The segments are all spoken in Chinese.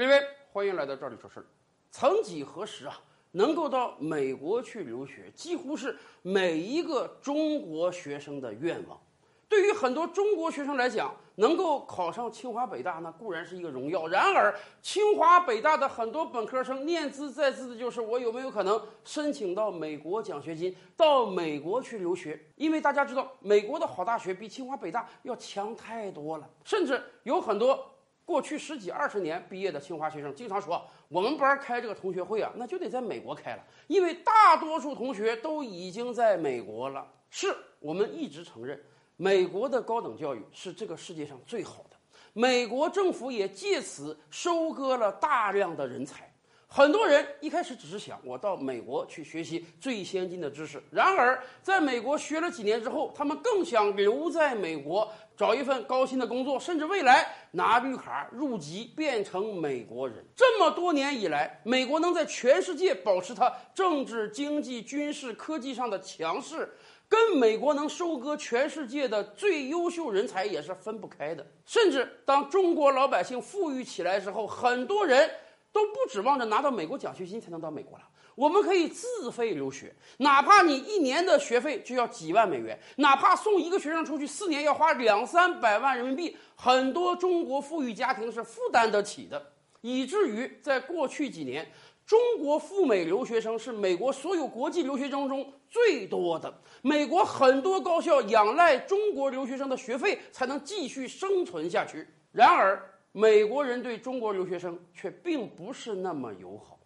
各位，欢迎来到这里说事儿。曾几何时啊，能够到美国去留学，几乎是每一个中国学生的愿望。对于很多中国学生来讲，能够考上清华北大，那固然是一个荣耀。然而，清华北大的很多本科生念兹在兹的就是我有没有可能申请到美国奖学金，到美国去留学？因为大家知道，美国的好大学比清华北大要强太多了，甚至有很多过去十几二十年毕业的清华学生经常说，我们班开这个同学会啊，那就得在美国开了，因为大多数同学都已经在美国了。是我们一直承认。美国的高等教育是这个世界上最好的，美国政府也借此收割了大量的人才。很多人一开始只是想我到美国去学习最先进的知识，然而在美国学了几年之后，他们更想留在美国找一份高薪的工作，甚至未来拿绿卡入籍变成美国人。这么多年以来，美国能在全世界保持它政治、经济、军事、科技上的强势。跟美国能收割全世界的最优秀人才也是分不开的。甚至当中国老百姓富裕起来之后，很多人都不指望着拿到美国奖学金才能到美国了。我们可以自费留学，哪怕你一年的学费就要几万美元，哪怕送一个学生出去四年要花两三百万人民币，很多中国富裕家庭是负担得起的。以至于在过去几年。中国赴美留学生是美国所有国际留学生中最多的。美国很多高校仰赖中国留学生的学费才能继续生存下去。然而，美国人对中国留学生却并不是那么友好。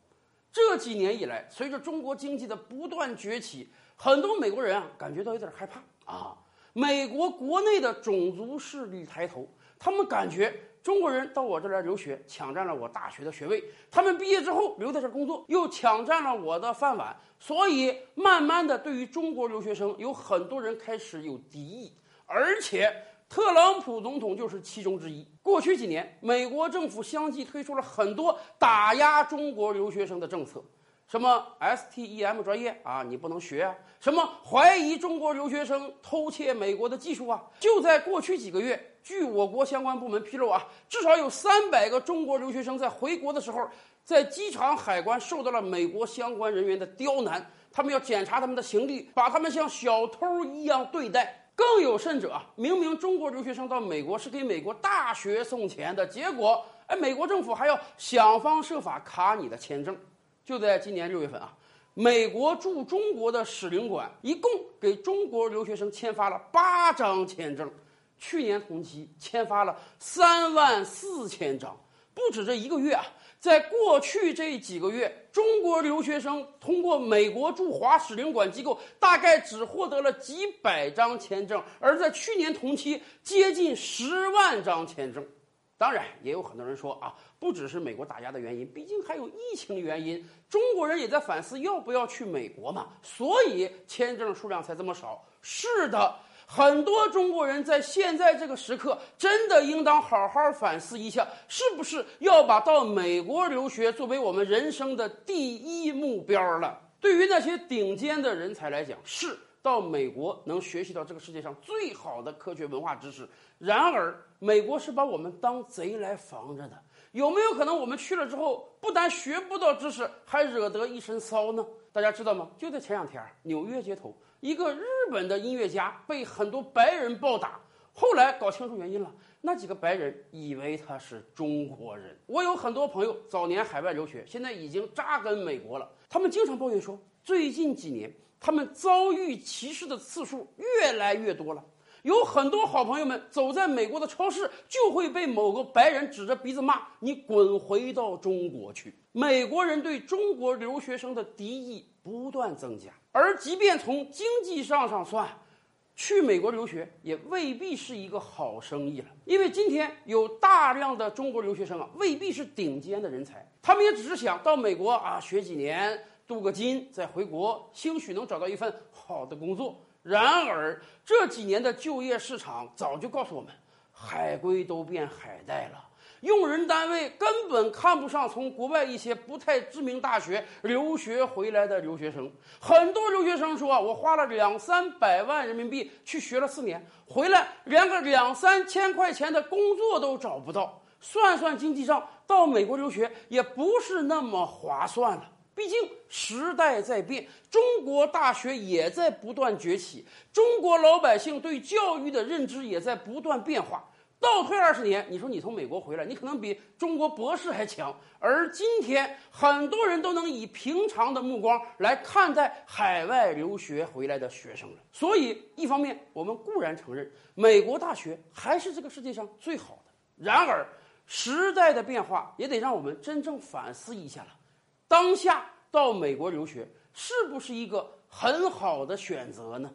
这几年以来，随着中国经济的不断崛起，很多美国人啊感觉到有点害怕啊。美国国内的种族势力抬头，他们感觉。中国人到我这儿来留学，抢占了我大学的学位。他们毕业之后留在这工作，又抢占了我的饭碗。所以，慢慢的，对于中国留学生，有很多人开始有敌意。而且，特朗普总统就是其中之一。过去几年，美国政府相继推出了很多打压中国留学生的政策。什么 STEM 专业啊，你不能学啊？什么怀疑中国留学生偷窃美国的技术啊？就在过去几个月，据我国相关部门披露啊，至少有三百个中国留学生在回国的时候，在机场海关受到了美国相关人员的刁难，他们要检查他们的行李，把他们像小偷一样对待。更有甚者啊，明明中国留学生到美国是给美国大学送钱的，结果哎，美国政府还要想方设法卡你的签证。就在今年六月份啊，美国驻中国的使领馆一共给中国留学生签发了八张签证，去年同期签发了三万四千张。不止这一个月啊，在过去这几个月，中国留学生通过美国驻华使领馆机构，大概只获得了几百张签证，而在去年同期，接近十万张签证。当然，也有很多人说啊，不只是美国打压的原因，毕竟还有疫情原因。中国人也在反思要不要去美国嘛，所以签证数量才这么少。是的，很多中国人在现在这个时刻，真的应当好好反思一下，是不是要把到美国留学作为我们人生的第一目标了？对于那些顶尖的人才来讲，是。到美国能学习到这个世界上最好的科学文化知识，然而美国是把我们当贼来防着的。有没有可能我们去了之后，不但学不到知识，还惹得一身骚呢？大家知道吗？就在前两天，纽约街头，一个日本的音乐家被很多白人暴打，后来搞清楚原因了，那几个白人以为他是中国人。我有很多朋友早年海外留学，现在已经扎根美国了，他们经常抱怨说，最近几年。他们遭遇歧视的次数越来越多了，有很多好朋友们走在美国的超市，就会被某个白人指着鼻子骂：“你滚回到中国去！”美国人对中国留学生的敌意不断增加，而即便从经济上上算，去美国留学也未必是一个好生意了，因为今天有大量的中国留学生啊，未必是顶尖的人才，他们也只是想到美国啊学几年。镀个金再回国，兴许能找到一份好的工作。然而这几年的就业市场早就告诉我们，海归都变海带了，用人单位根本看不上从国外一些不太知名大学留学回来的留学生。很多留学生说：“我花了两三百万人民币去学了四年，回来连个两三千块钱的工作都找不到。”算算经济账，到美国留学也不是那么划算了。毕竟时代在变，中国大学也在不断崛起，中国老百姓对教育的认知也在不断变化。倒退二十年，你说你从美国回来，你可能比中国博士还强。而今天，很多人都能以平常的目光来看待海外留学回来的学生了。所以，一方面，我们固然承认美国大学还是这个世界上最好的；然而，时代的变化也得让我们真正反思一下了。当下到美国留学是不是一个很好的选择呢？